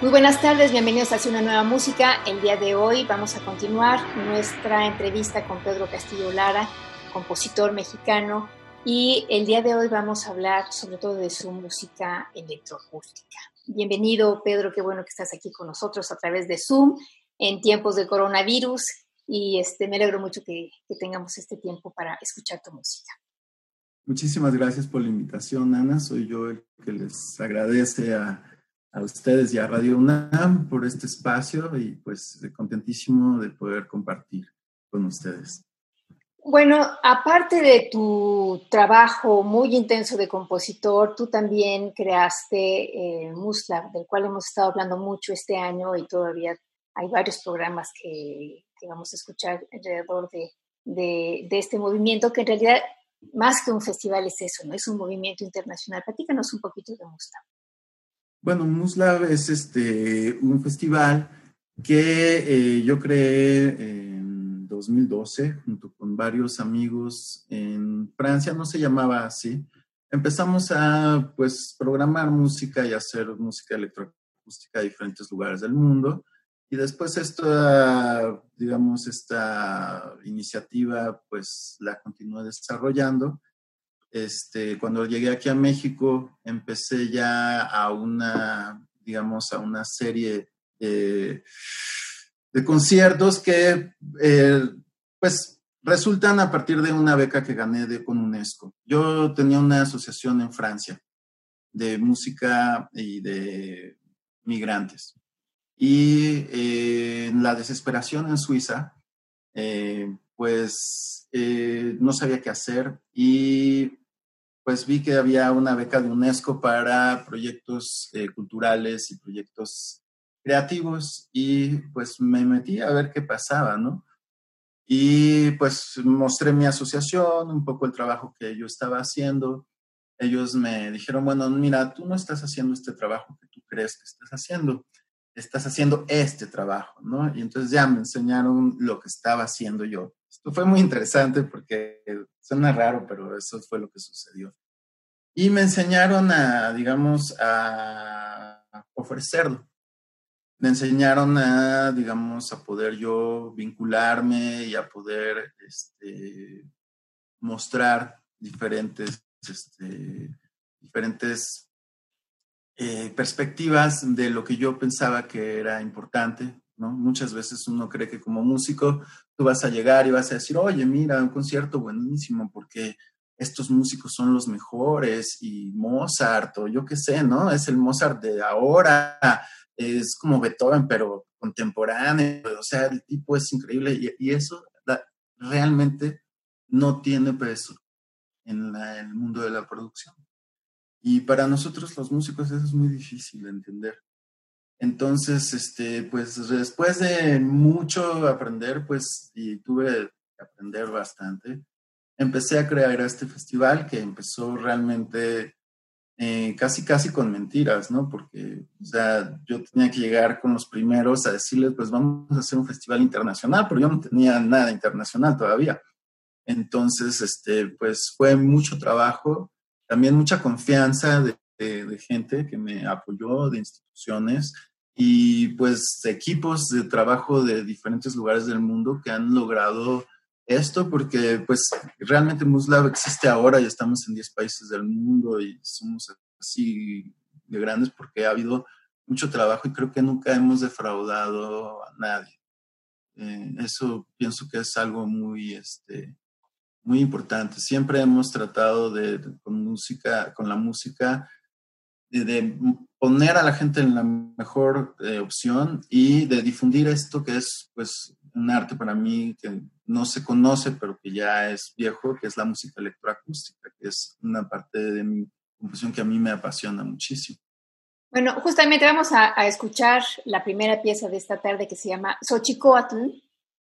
Muy buenas tardes, bienvenidos a una nueva música. El día de hoy vamos a continuar nuestra entrevista con Pedro Castillo Lara, compositor mexicano, y el día de hoy vamos a hablar sobre todo de su música electroacústica. Bienvenido, Pedro, qué bueno que estás aquí con nosotros a través de Zoom en tiempos de coronavirus y este, me alegro mucho que, que tengamos este tiempo para escuchar tu música. Muchísimas gracias por la invitación, Ana. Soy yo el que les agradece a a ustedes y a Radio UNAM por este espacio y pues contentísimo de poder compartir con ustedes. Bueno, aparte de tu trabajo muy intenso de compositor, tú también creaste eh, Muslav, del cual hemos estado hablando mucho este año y todavía hay varios programas que, vamos a escuchar alrededor de, de, este movimiento, que en realidad más que un festival es eso, ¿no? Es un movimiento internacional. Platícanos un poquito de Muslav. Bueno, Muslav es este, un festival que eh, yo creé en 2012 junto con varios amigos en Francia, no se llamaba así. Empezamos a pues programar música y hacer música electroacústica a diferentes lugares del mundo. Y después esta, digamos, esta iniciativa pues la continué desarrollando este, cuando llegué aquí a México, empecé ya a una, digamos, a una serie de, conciertos que, eh, pues, resultan a partir de una beca que gané de, con UNESCO. Yo tenía una asociación en Francia de música y de migrantes. Y eh, en la desesperación en Suiza, eh, pues no sabía qué hacer y pues vi que había una beca de UNESCO para proyectos eh, culturales y proyectos creativos y pues me metí a ver qué pasaba, ¿no? Y pues mostré mi asociación, un poco el trabajo que yo estaba haciendo. Ellos me dijeron, bueno, mira, tú no estás haciendo este trabajo que tú crees que estás haciendo, estás haciendo este trabajo, ¿no? Y entonces ya me enseñaron lo que estaba haciendo yo. Esto fue muy interesante porque suena raro, pero eso fue lo que sucedió. Y me enseñaron a, digamos, a ofrecerlo. Me enseñaron a, digamos, a poder yo vincularme y a poder este, mostrar diferentes, este, diferentes eh, perspectivas de lo que yo pensaba que era importante, ¿no? Muchas veces uno cree que como músico tú vas a llegar y vas a decir, oye, mira, un concierto buenísimo porque estos músicos son los mejores y Mozart o yo qué sé, ¿no? Es el Mozart de ahora, es como Beethoven, pero contemporáneo, o sea, el tipo es increíble y, eso realmente no tiene peso en el mundo de la producción. Y para nosotros los músicos eso es muy difícil de entender. Entonces, este, pues después de mucho aprender, pues, y tuve que aprender bastante, empecé a crear este festival que empezó realmente eh, casi, casi con mentiras, ¿no? Porque, o sea, yo tenía que llegar con los primeros a decirles, pues vamos a hacer un festival internacional, pero yo no tenía nada internacional todavía. Entonces, este, pues fue mucho trabajo, también mucha confianza de, de gente que me apoyó, de instituciones y pues equipos de trabajo de diferentes lugares del mundo que han logrado esto porque pues realmente MusLab existe ahora y estamos en 10 países del mundo y somos así de grandes porque ha habido mucho trabajo y creo que nunca hemos defraudado a nadie. Eh, eso pienso que es algo muy, este, muy importante. Siempre hemos tratado de, con música, con la música, de, poner a la gente en la mejor eh, opción y de difundir esto que es pues un arte para mí que no se conoce pero que ya es viejo, que es la música electroacústica, que es una parte de mi composición que a mí me apasiona muchísimo. Bueno, justamente vamos a, escuchar la primera pieza de esta tarde que se llama Xochicoatl,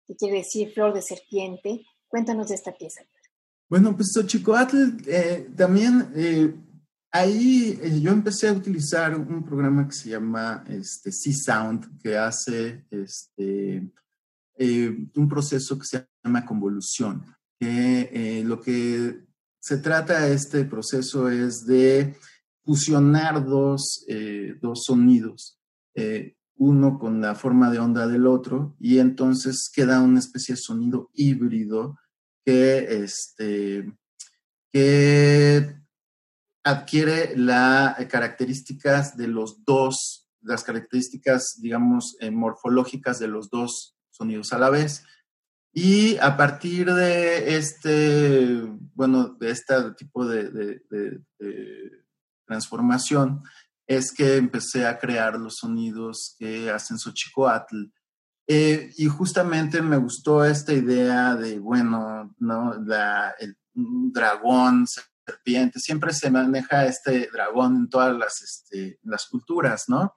que quiere decir flor de serpiente. Cuéntanos de esta pieza. Bueno, pues Xochicoatl eh, también eh, ahí eh, yo empecé a utilizar un programa que se llama este, C-Sound, que hace este, un proceso que se llama convolución. Que lo que se trata este proceso es de fusionar dos, dos sonidos uno con la forma de onda del otro y entonces queda una especie de sonido híbrido que, este, que adquiere las características de los dos, las características, digamos, eh, morfológicas de los dos sonidos a la vez. Y a partir de este, bueno, de este tipo de transformación, es que empecé a crear los sonidos que hacen Xochicoatl. Eh, y justamente me gustó esta idea de, bueno, ¿no? La, el dragón, serpiente, siempre se maneja este dragón en todas las, este, las culturas, ¿no?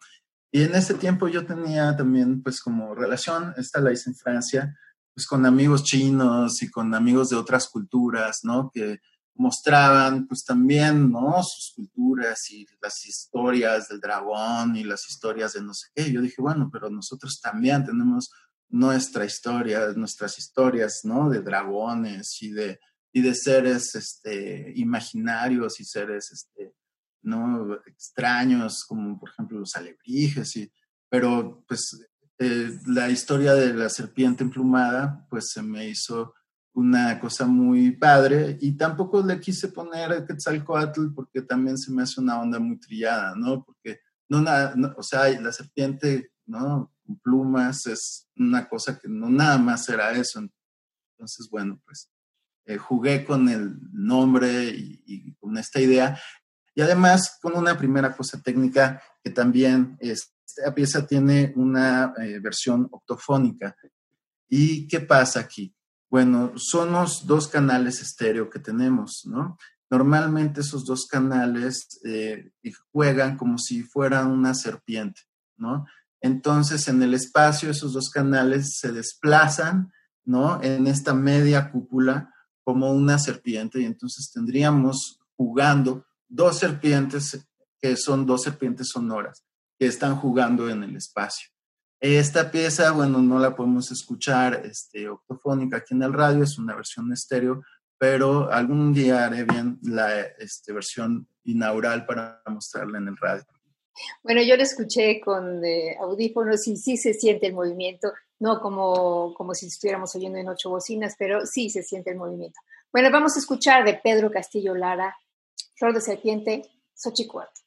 Y en ese tiempo yo tenía también, pues, como relación, esta la hice en Francia, pues con amigos chinos y con amigos de otras culturas, ¿no? Que mostraban pues también, ¿no? Sus culturas y las historias del dragón y las historias de no sé qué. Yo dije, bueno, pero nosotros también tenemos nuestra historia, nuestras historias, ¿no? De dragones y de, y de seres este, imaginarios y seres, este, ¿no? Extraños, como por ejemplo los alebrijes, y, pero pues eh, la historia de la serpiente emplumada, pues se me hizo una cosa muy padre y tampoco le quise poner Quetzalcoatl porque también se me hace una onda muy trillada, ¿no? Porque no, nada, o sea, la serpiente, ¿no? Con plumas es una cosa que no nada más era eso. Entonces, bueno, pues eh, jugué con el nombre y, con esta idea y además con una primera cosa técnica que también esta pieza tiene una eh, versión octofónica. ¿Y qué pasa aquí? Bueno, son los dos canales estéreo que tenemos, ¿no? Normalmente esos dos canales eh, juegan como si fueran una serpiente, ¿no? Entonces, en el espacio, esos dos canales se desplazan, ¿no? En esta media cúpula como una serpiente y entonces tendríamos jugando dos serpientes que son dos serpientes sonoras que están jugando en el espacio. Esta pieza, bueno, no la podemos escuchar este, octofónica aquí en el radio, es una versión estéreo, pero algún día haré bien la este, versión inaugural para mostrarla en el radio. Bueno, yo la escuché con eh, audífonos y sí se siente el movimiento, no como, como si estuviéramos oyendo en ocho bocinas, pero sí se siente el movimiento. Bueno, vamos a escuchar de Pedro Castillo Lara, Flor de Serpiente, Xochicuatl.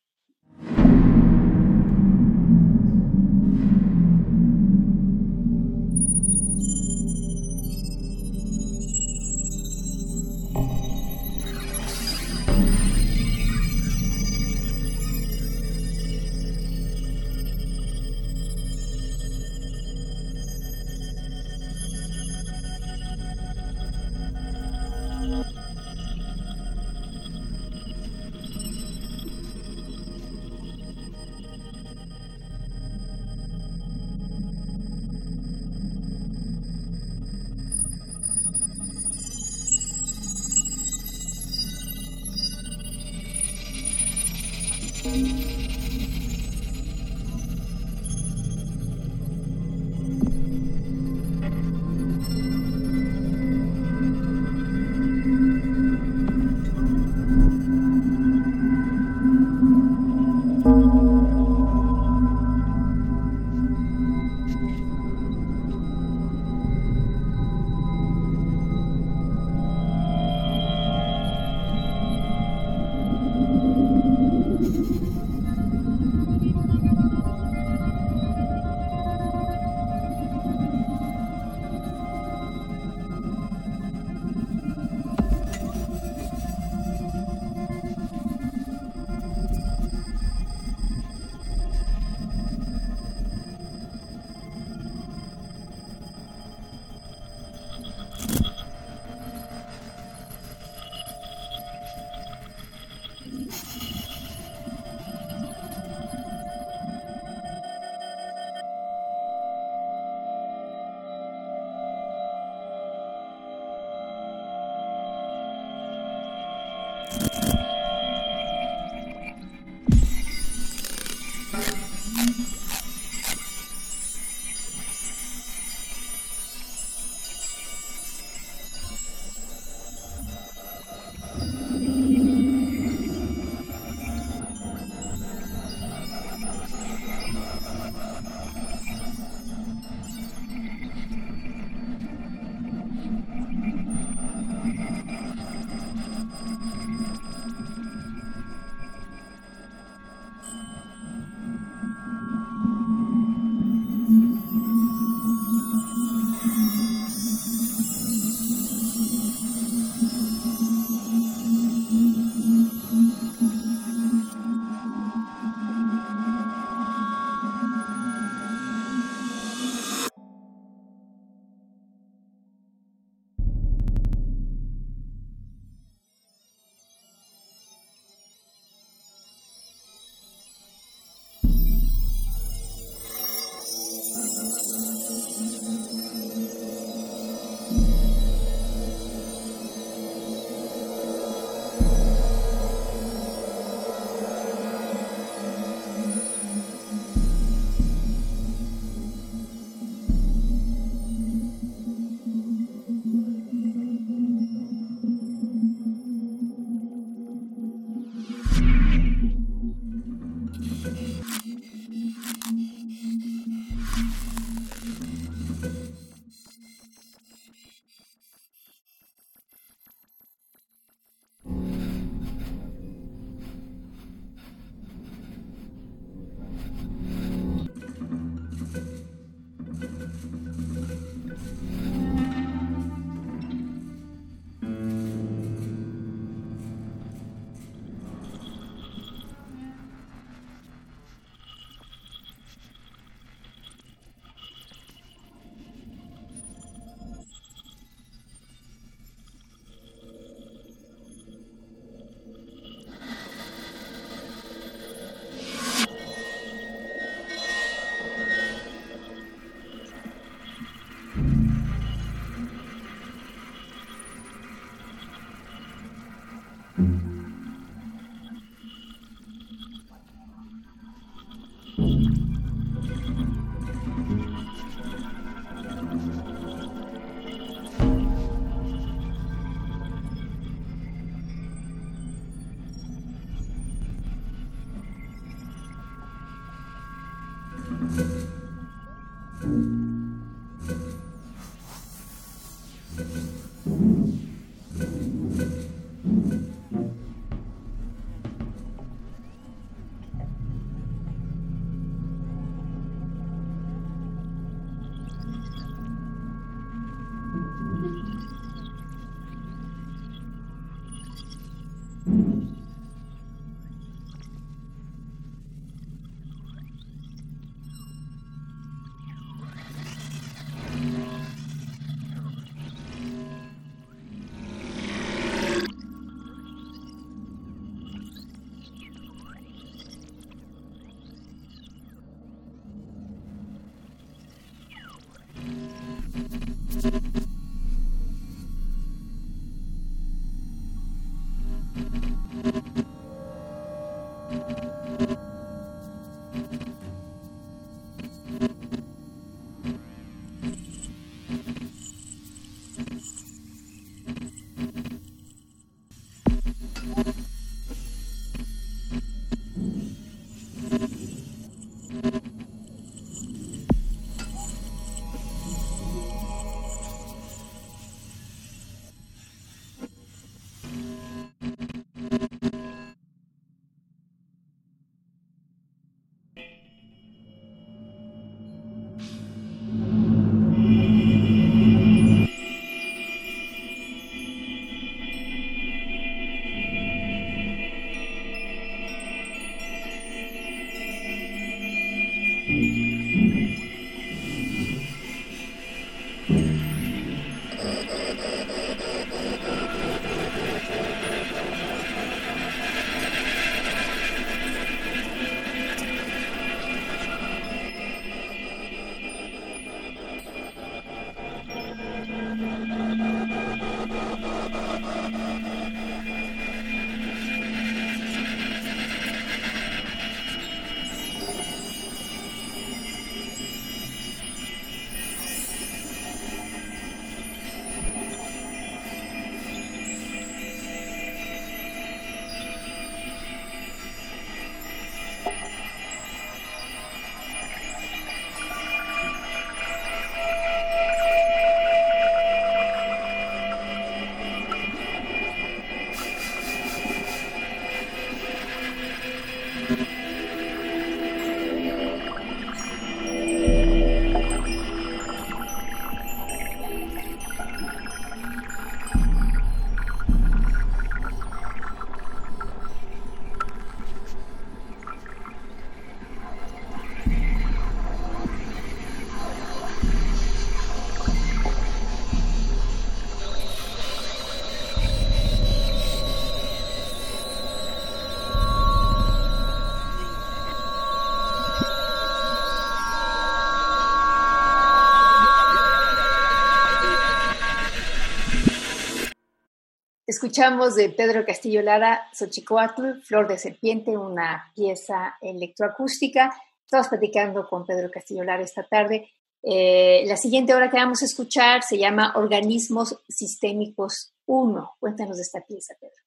Escuchamos de Pedro Castillo Lara, Xochicoatl, Flor de Serpiente, una pieza electroacústica. Estamos platicando con Pedro Castillo Lara esta tarde. Eh, la siguiente hora que vamos a escuchar se llama Organismos Sistémicos 1. Cuéntanos de esta pieza, Pedro.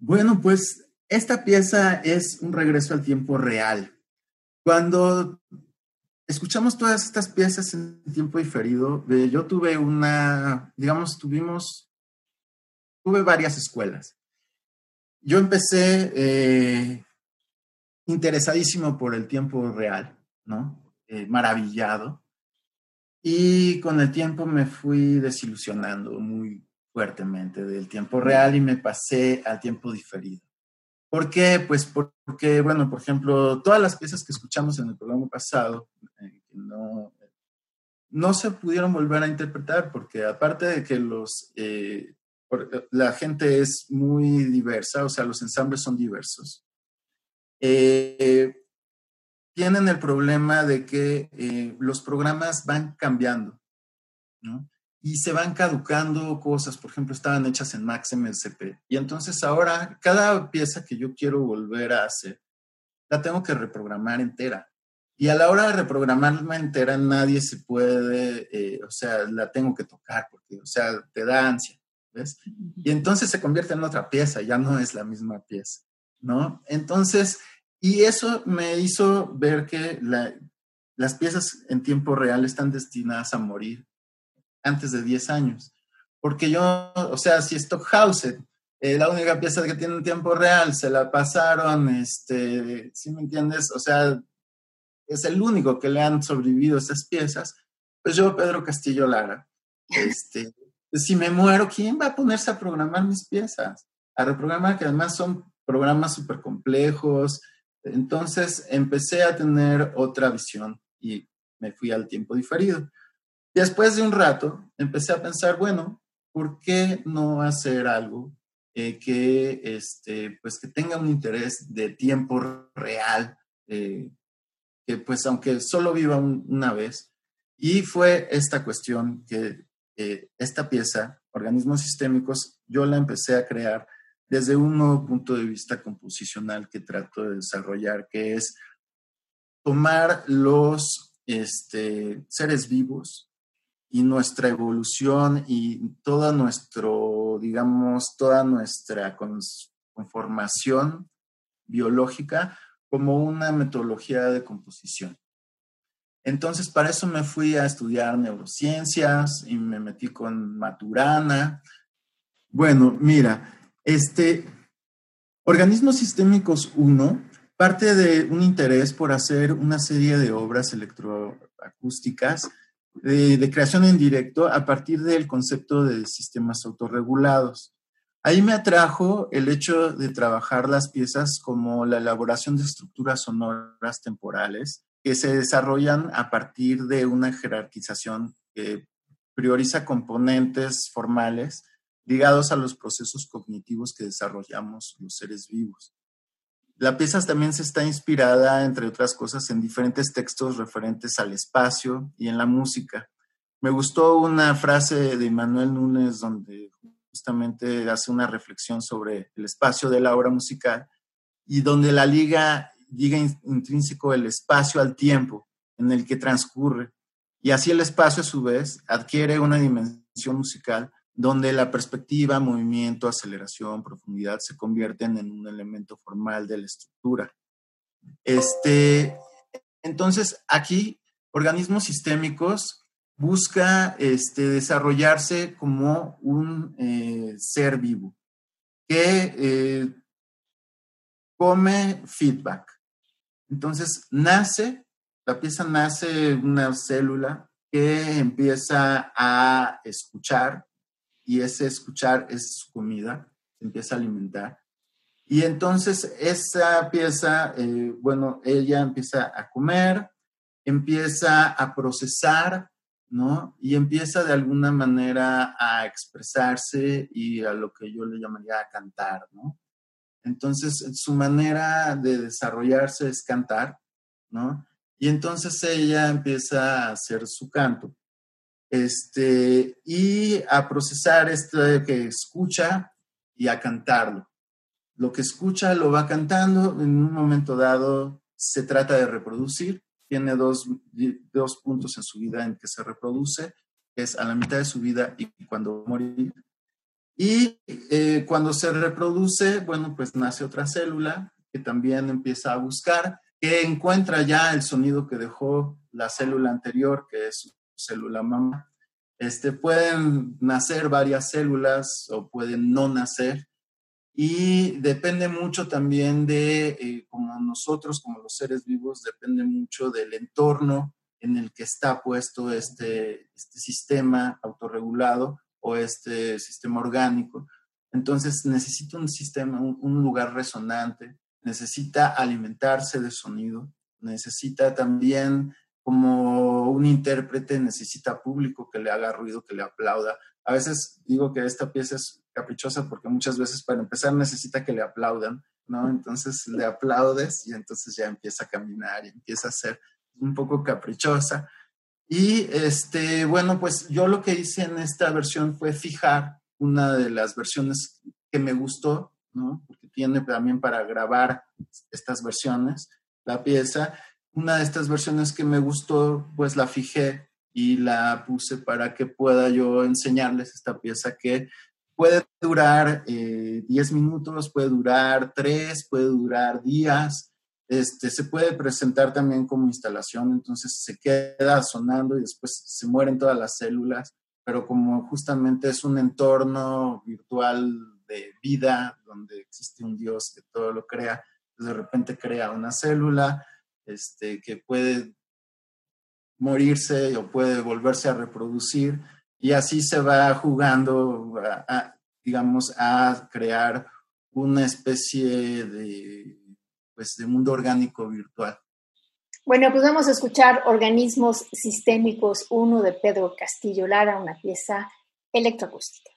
Bueno, pues esta pieza es un regreso al tiempo real. Cuando escuchamos todas estas piezas en tiempo diferido, eh, yo tuve una, digamos, tuvimos tuve varias escuelas. Yo empecé eh, interesadísimo por el tiempo real, ¿no? Eh, maravillado. Y con el tiempo me fui desilusionando muy fuertemente del tiempo real y me pasé al tiempo diferido. ¿Por qué? Pues porque, bueno, por ejemplo, todas las piezas que escuchamos en el programa pasado, eh, no, no se pudieron volver a interpretar porque aparte de que los la gente es muy diversa, o sea, los ensambles son diversos. Eh, tienen el problema de que eh, los programas van cambiando, ¿no? Y se van caducando cosas, por ejemplo, estaban hechas en MaxMSP. Y entonces ahora, cada pieza que yo quiero volver a hacer, la tengo que reprogramar entera. Y a la hora de reprogramarla entera, nadie se puede, eh, o sea, la tengo que tocar, porque, o sea, te da ansia, ¿ves? Y entonces se convierte en otra pieza, ya no es la misma pieza, ¿no? Entonces, y eso me hizo ver que las piezas en tiempo real están destinadas a morir antes de 10 años. Porque yo, o sea, si Stockhausen, eh, la única pieza que tiene en tiempo real, se la pasaron, este, ¿sí me entiendes? O sea, es el único que le han sobrevivido esas piezas. Pues yo, Pedro Castillo Lara, este, si me muero, ¿quién va a ponerse a programar mis piezas? A reprogramar, que además son programas súper complejos, entonces empecé a tener otra visión y me fui al tiempo diferido. Después de un rato empecé a pensar, bueno, ¿por qué no hacer algo eh, que, este, pues que tenga un interés de tiempo real, eh, que pues aunque solo viva una vez? Y fue esta cuestión que eh, esta pieza, organismos sistémicos, yo la empecé a crear desde un nuevo punto de vista composicional que trato de desarrollar, que es tomar los este, seres vivos y nuestra evolución y toda nuestro, digamos, toda nuestra conformación biológica como una metodología de composición. Entonces, para eso me fui a estudiar neurociencias y me metí con Maturana. Bueno, mira, este, Organismos Sistémicos 1 parte de un interés por hacer una serie de obras electroacústicas de, creación en directo a partir del concepto de sistemas autorregulados. Ahí me atrajo el hecho de trabajar las piezas como la elaboración de estructuras sonoras temporales que se desarrollan a partir de una jerarquización que prioriza componentes formales ligados a los procesos cognitivos que desarrollamos los seres vivos. La pieza también se está inspirada, entre otras cosas, en diferentes textos referentes al espacio y en la música. Me gustó una frase de Manuel Núñez donde justamente hace una reflexión sobre el espacio de la obra musical y donde la liga liga intrínseco el espacio al tiempo en el que transcurre. Y así el espacio a su vez adquiere una dimensión musical donde la perspectiva, movimiento, aceleración, profundidad se convierten en un elemento formal de la estructura. Este, entonces, aquí, organismos sistémicos busca este, desarrollarse como un eh, ser vivo que eh, come feedback. Entonces, nace, la pieza nace una célula que empieza a escuchar, y ese escuchar es su comida, se empieza a alimentar. Y entonces esa pieza, eh, bueno, ella empieza a comer, empieza a procesar, ¿no? Y empieza de alguna manera a expresarse y a lo que yo le llamaría a cantar, ¿no? Entonces, su manera de desarrollarse es cantar, ¿no? Y entonces ella empieza a hacer su canto este, y a procesar esto que escucha y a cantarlo. Lo que escucha lo va cantando, en un momento dado se trata de reproducir, tiene dos, dos puntos en su vida en que se reproduce, es a la mitad de su vida y cuando morir. Y eh, cuando se reproduce, bueno, pues nace otra célula que también empieza a buscar, que encuentra ya el sonido que dejó la célula anterior, que es célula mamá. Este, pueden nacer varias células o pueden no nacer y depende mucho también de, eh, como nosotros, como los seres vivos, depende mucho del entorno en el que está puesto este, este sistema autorregulado este sistema orgánico. Entonces necesita un sistema, un lugar resonante, necesita alimentarse de sonido, necesita también como un intérprete necesita público que le haga ruido, que le aplauda. A veces digo que esta pieza es caprichosa porque muchas veces para empezar necesita que le aplaudan, ¿no? Entonces le aplaudes y entonces ya empieza a caminar y empieza a ser un poco caprichosa. Y este, bueno, pues yo lo que hice en esta versión fue fijar una de las versiones que me gustó, ¿no? Porque tiene también para grabar estas versiones la pieza una de estas versiones que me gustó, pues la fijé y la puse para que pueda yo enseñarles esta pieza que puede durar 10 eh, minutos, puede durar 3, puede durar días, este, se puede presentar también como instalación, entonces se queda sonando y después se mueren todas las células, pero como justamente es un entorno virtual de vida donde existe un Dios que todo lo crea, pues de repente crea una célula este, que puede morirse o puede volverse a reproducir y así se va jugando, digamos, a crear una especie de, pues, de mundo orgánico virtual. Bueno, pues vamos a escuchar Organismos Sistémicos 1 de Pedro Castillo Lara, una pieza electroacústica.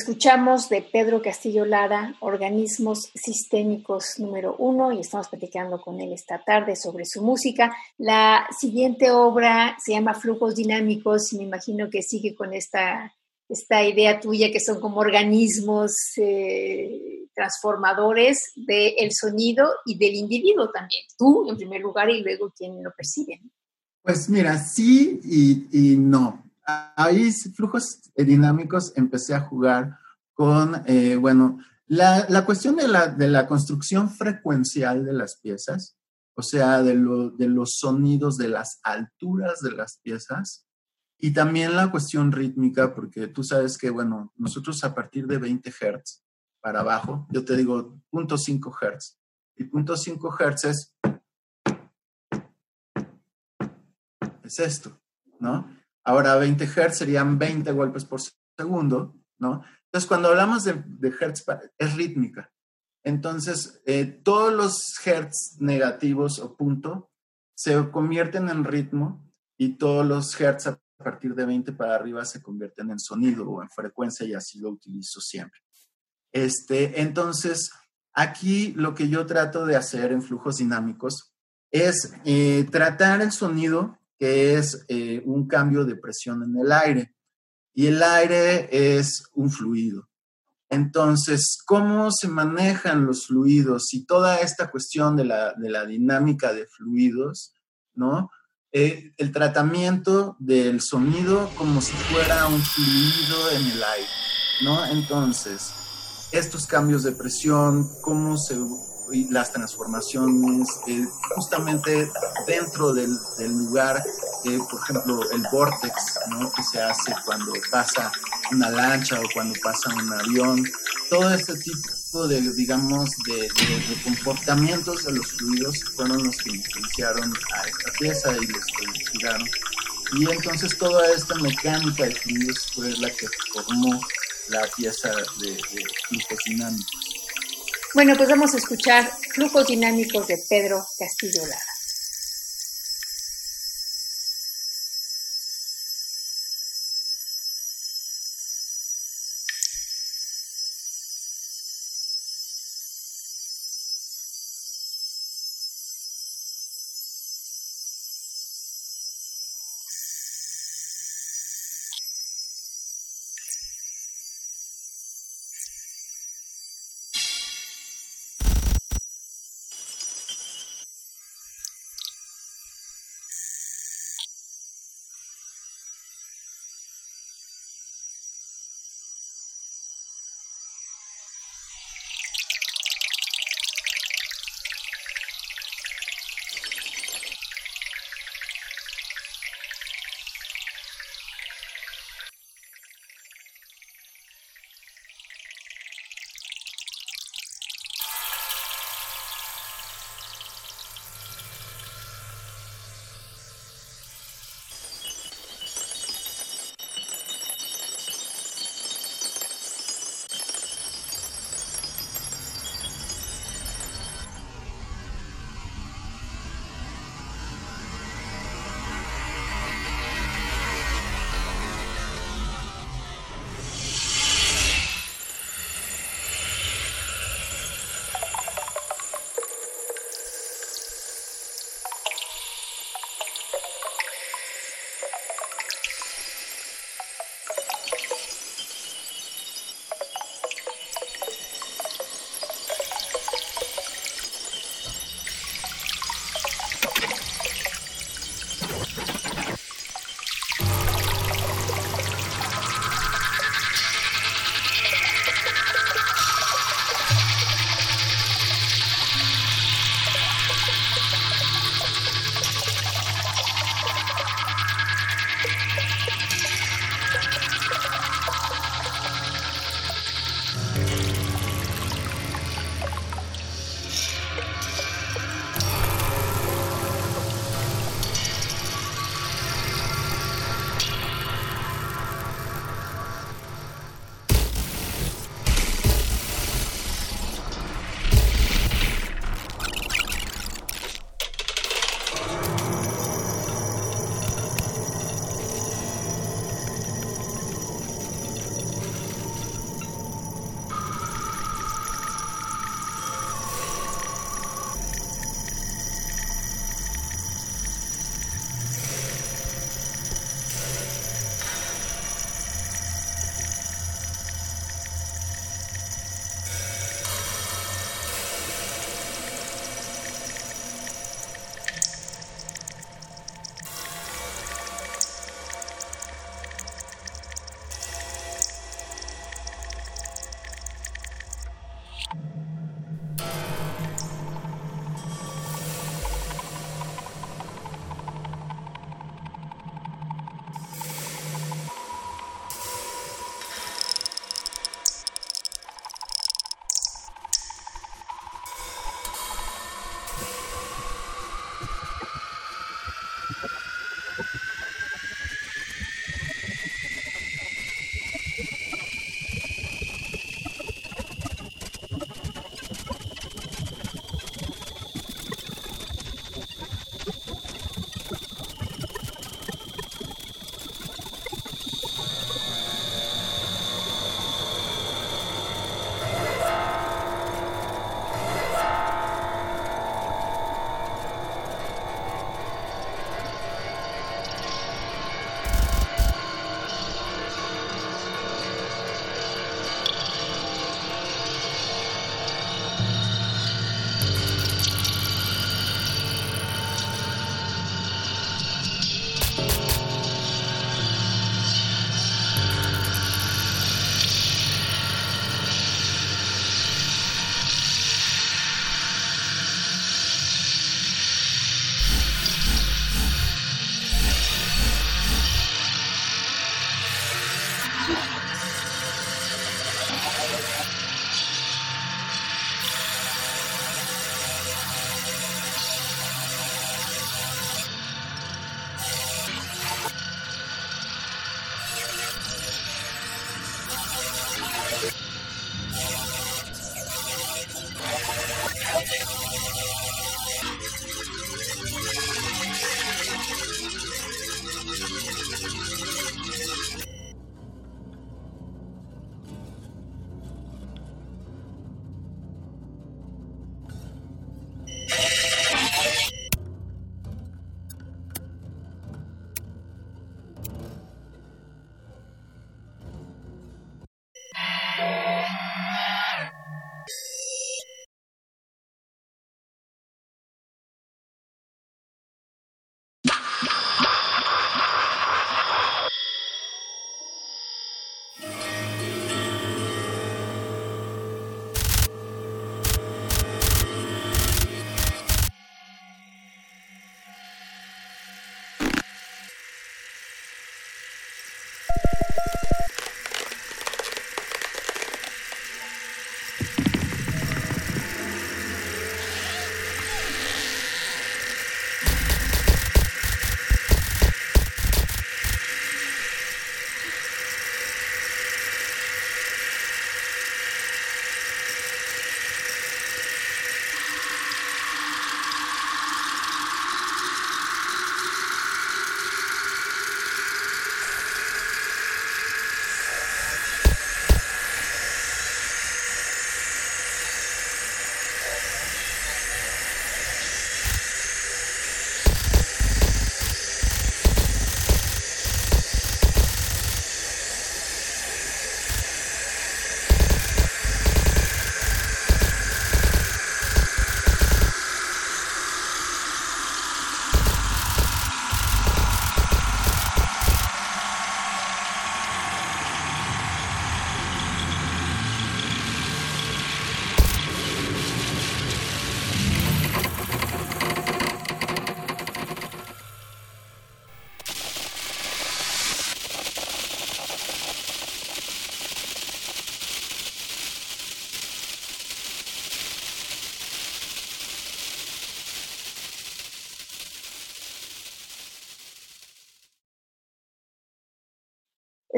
Escuchamos de Pedro Castillo Lara, Organismos Sistémicos número uno, y estamos platicando con él esta tarde sobre su música. La siguiente obra se llama Flujos Dinámicos, y me imagino que sigue con esta, esta idea tuya que son como organismos eh, transformadores del sonido y del individuo también. Tú, en primer lugar, y luego quien lo percibe. Pues mira, sí y no ahí flujos dinámicos empecé a jugar con, eh, bueno, la, cuestión de la, de la, construcción frecuencial de las piezas, o sea, de, de, los sonidos, de las alturas de las piezas, y también la cuestión rítmica, porque tú sabes que, bueno, nosotros a partir de 20 Hz para abajo, yo te digo 0.5 Hz, y 0.5 Hz es, es esto, ¿no? Ahora 20 Hz serían 20 golpes por segundo, ¿no? Entonces, cuando hablamos de, Hertz, es rítmica. Entonces, eh, todos los Hertz negativos o punto se convierten en ritmo y todos los Hertz a partir de 20 para arriba se convierten en sonido o en frecuencia y así lo utilizo siempre. Este, entonces, aquí lo que yo trato de hacer en flujos dinámicos es eh, tratar el sonido que es eh, un cambio de presión en el aire. Y el aire es un fluido. Entonces, ¿cómo se manejan los fluidos y toda esta cuestión de la, dinámica de fluidos, ¿no? Eh, el tratamiento del sonido como si fuera un fluido en el aire, ¿no? Entonces, estos cambios de presión, cómo se las transformaciones, eh, justamente dentro del, lugar, eh, por ejemplo, el vortex que se hace cuando pasa una lancha o cuando pasa un avión, todo este tipo de, digamos, de, comportamientos de los fluidos fueron los que influenciaron a esta pieza y los que inspiraron. Y entonces toda esta mecánica de fluidos fue la que formó la pieza de, de flujos. Bueno, pues vamos a escuchar Flujos Dinámicos de Pedro Castillo Lara.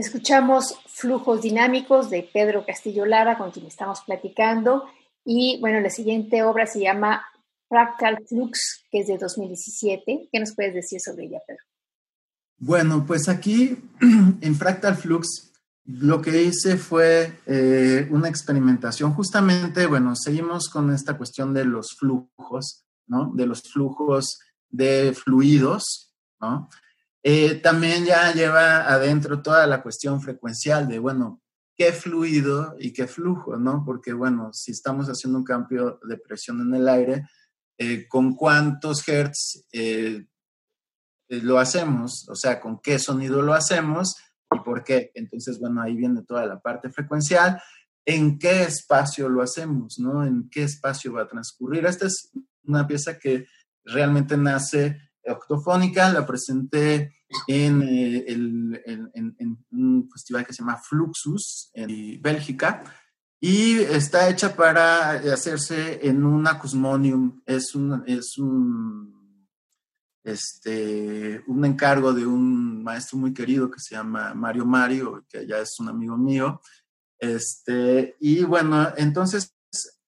Escuchamos Flujos Dinámicos de Pedro Castillo Lara, con quien estamos platicando. Y bueno, la siguiente obra se llama Fractal Flux, que es de 2017. ¿Qué nos puedes decir sobre ella, Pedro? Bueno, pues aquí en Fractal Flux lo que hice fue eh, una experimentación. Justamente, bueno, seguimos con esta cuestión de los flujos, ¿no? De los flujos de fluidos, ¿no? Eh, también ya lleva adentro toda la cuestión frecuencial de, bueno, qué fluido y qué flujo, ¿no? Porque, bueno, si estamos haciendo un cambio de presión en el aire, eh, ¿con cuántos hertz eh, lo hacemos? O sea, ¿con qué sonido lo hacemos y por qué? Entonces, bueno, ahí viene toda la parte frecuencial. ¿En qué espacio lo hacemos, no? ¿En qué espacio va a transcurrir? Esta es una pieza que realmente nace octofónica, la presenté en, eh, en, un festival que se llama Fluxus en Bélgica y está hecha para hacerse en un acusmonium. Es un, es un, este, un encargo de un maestro muy querido que se llama Mario Mario, que ya es un amigo mío. Este, y bueno, entonces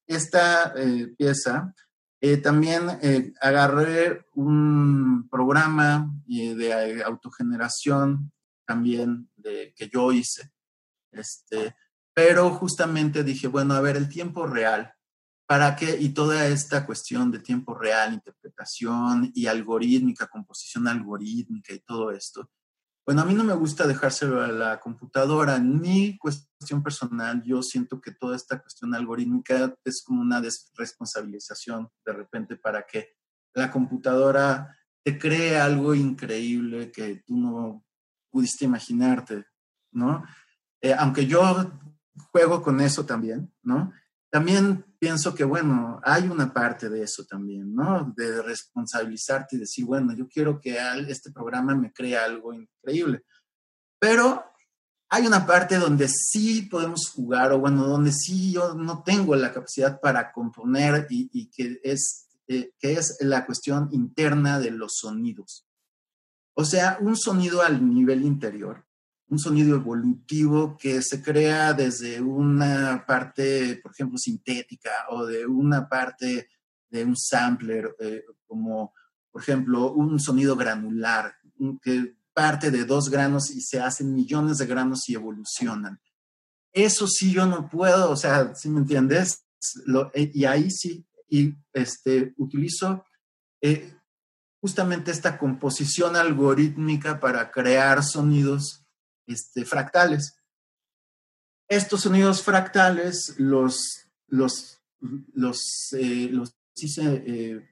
esta eh, pieza eh, también eh, agarré un programa eh, de autogeneración también que yo hice. Este, pero justamente dije, bueno, a ver, el tiempo real, ¿para qué? Y toda esta cuestión de tiempo real, interpretación y algorítmica, composición algorítmica y todo esto, bueno, a mí no me gusta dejárselo a la computadora. En mi cuestión personal, yo siento que toda esta cuestión algorítmica es como una desresponsabilización de repente para que la computadora te cree algo increíble que tú no pudiste imaginarte, ¿no? Eh, aunque yo juego con eso también, ¿no? También pienso que, bueno, hay una parte de eso también, ¿no? De responsabilizarte y decir, bueno, yo quiero que este programa me cree algo increíble. Pero hay una parte donde sí podemos jugar, o bueno, donde sí yo no tengo la capacidad para componer y, que, es, eh, que es la cuestión interna de los sonidos. O sea, un sonido al nivel interior un sonido evolutivo que se crea desde una parte, por ejemplo, sintética o de una parte de un sampler, eh, como por ejemplo un sonido granular, que parte de dos granos y se hacen millones de granos y evolucionan. Eso sí yo no puedo, o sea, si me entiendes? Eh, y ahí sí, y este, utilizo eh, justamente esta composición algorítmica para crear sonidos este, fractales. Estos sonidos fractales los, los, los, eh, hice eh,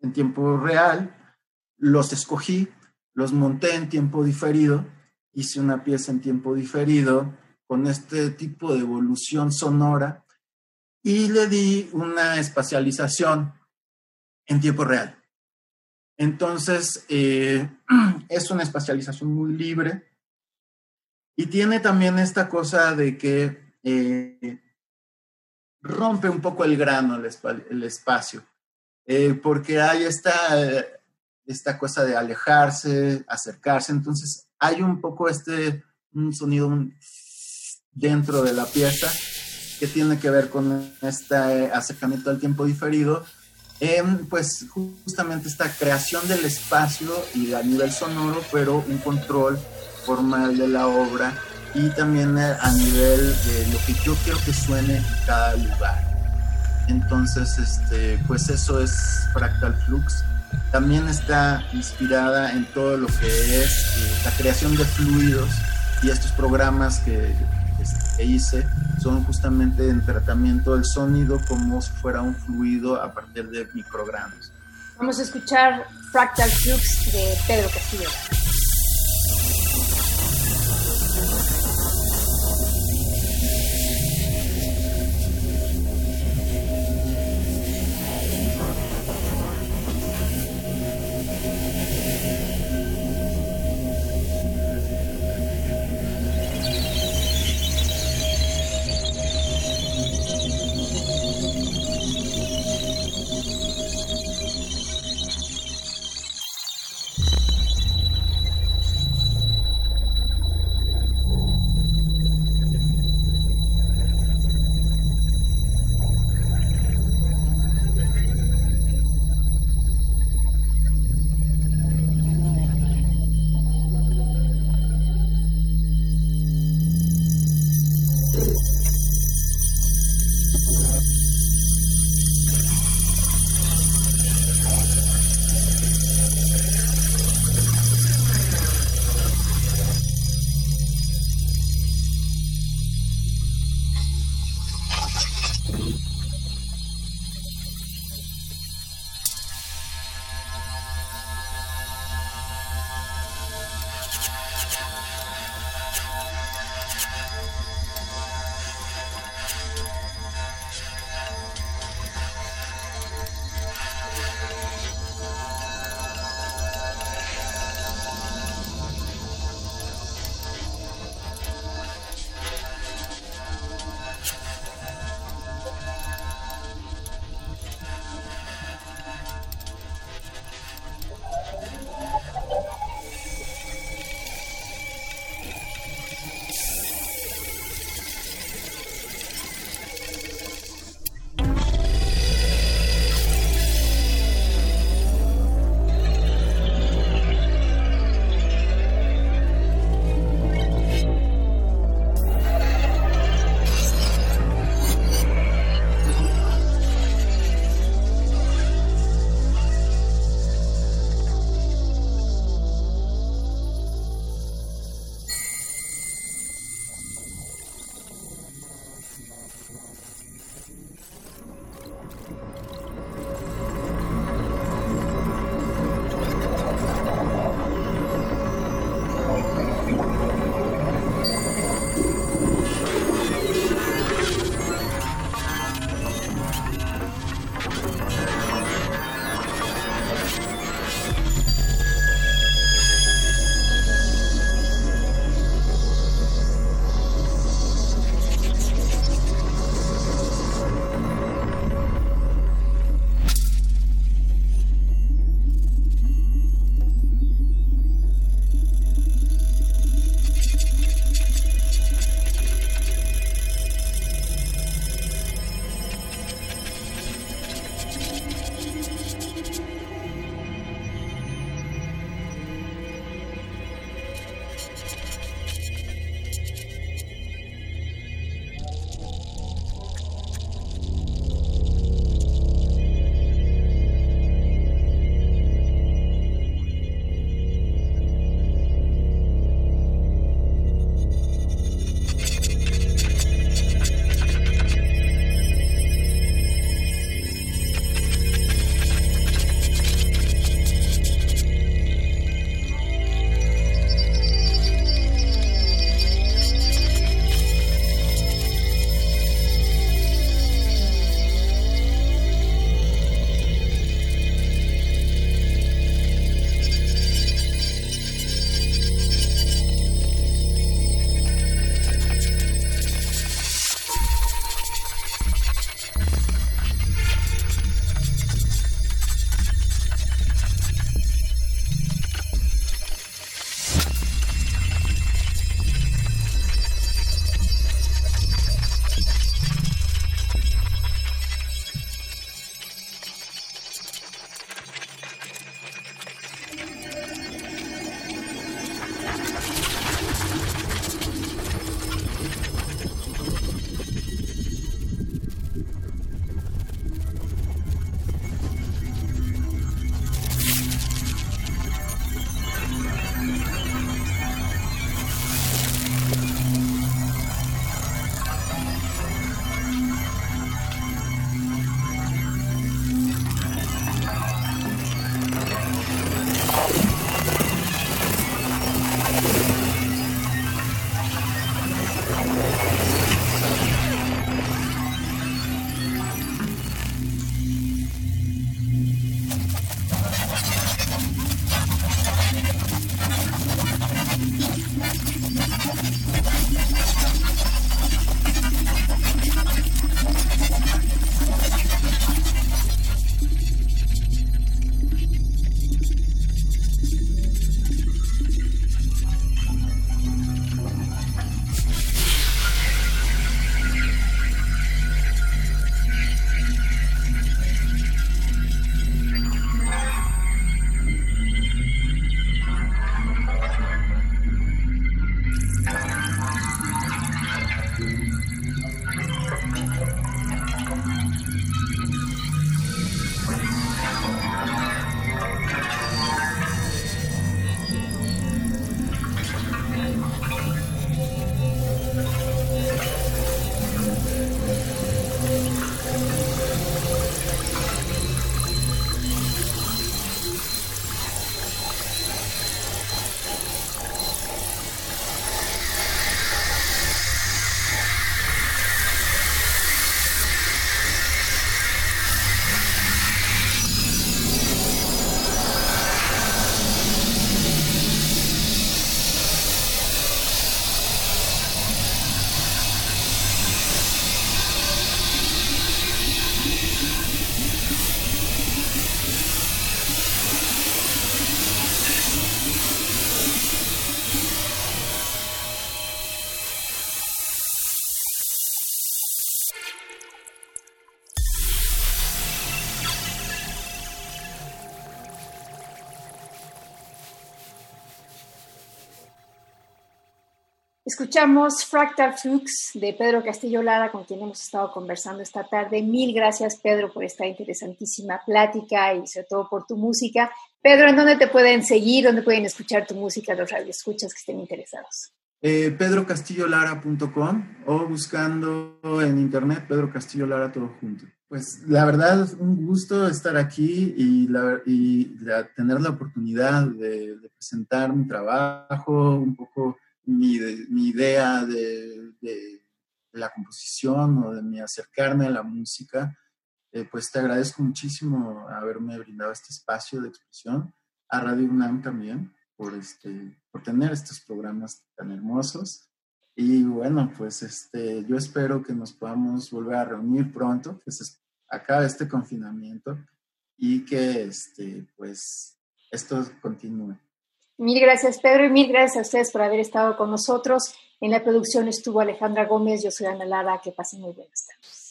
en tiempo real, los escogí, los monté en tiempo diferido, hice una pieza en tiempo diferido con este tipo de evolución sonora y le di una espacialización en tiempo real. Entonces, eh, es una espacialización muy libre y tiene también esta cosa de que eh, rompe un poco el grano, el, espacio, eh, porque hay esta, esta cosa de alejarse, acercarse, entonces hay un poco este un sonido dentro de la pieza que tiene que ver con este acercamiento al tiempo diferido, pues justamente esta creación del espacio y a nivel sonoro, pero un control formal de la obra y también a nivel de lo que yo quiero que suene en cada lugar. Entonces, este, pues eso es Fractal Flux. También está inspirada en todo lo que es eh, la creación de fluidos y estos programas que, que hice son justamente en tratamiento del sonido como si fuera un fluido a partir de microgranos. Vamos a escuchar Fractal Flux de Pedro Castillo. Escuchamos Fractal Flux de Pedro Castillo Lara, con quien hemos estado conversando esta tarde. Mil gracias, Pedro, por esta interesantísima plática y sobre todo por tu música. Pedro, ¿en dónde te pueden seguir? ¿Dónde pueden escuchar tu música los radioescuchas que estén interesados? Eh, pedrocastillolara.com o buscando en internet Pedro Castillo Lara todo junto. Pues la verdad un gusto estar aquí y, tener la oportunidad de, presentar mi trabajo, un poco mi, idea de, la composición o de mi acercarme a la música. Eh, pues te agradezco muchísimo haberme brindado este espacio de expresión, a Radio UNAM también, por, este, por tener estos programas tan hermosos. Y bueno, pues este, yo espero que nos podamos volver a reunir pronto, que se acabe este confinamiento y que este, pues esto continúe. Mil gracias, Pedro, y mil gracias a ustedes por haber estado con nosotros. En la producción estuvo Alejandra Gómez, yo soy Ana Lara, que pasen muy buenas tardes.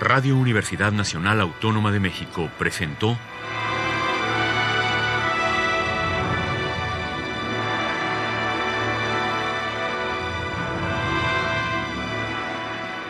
Radio Universidad Nacional Autónoma de México presentó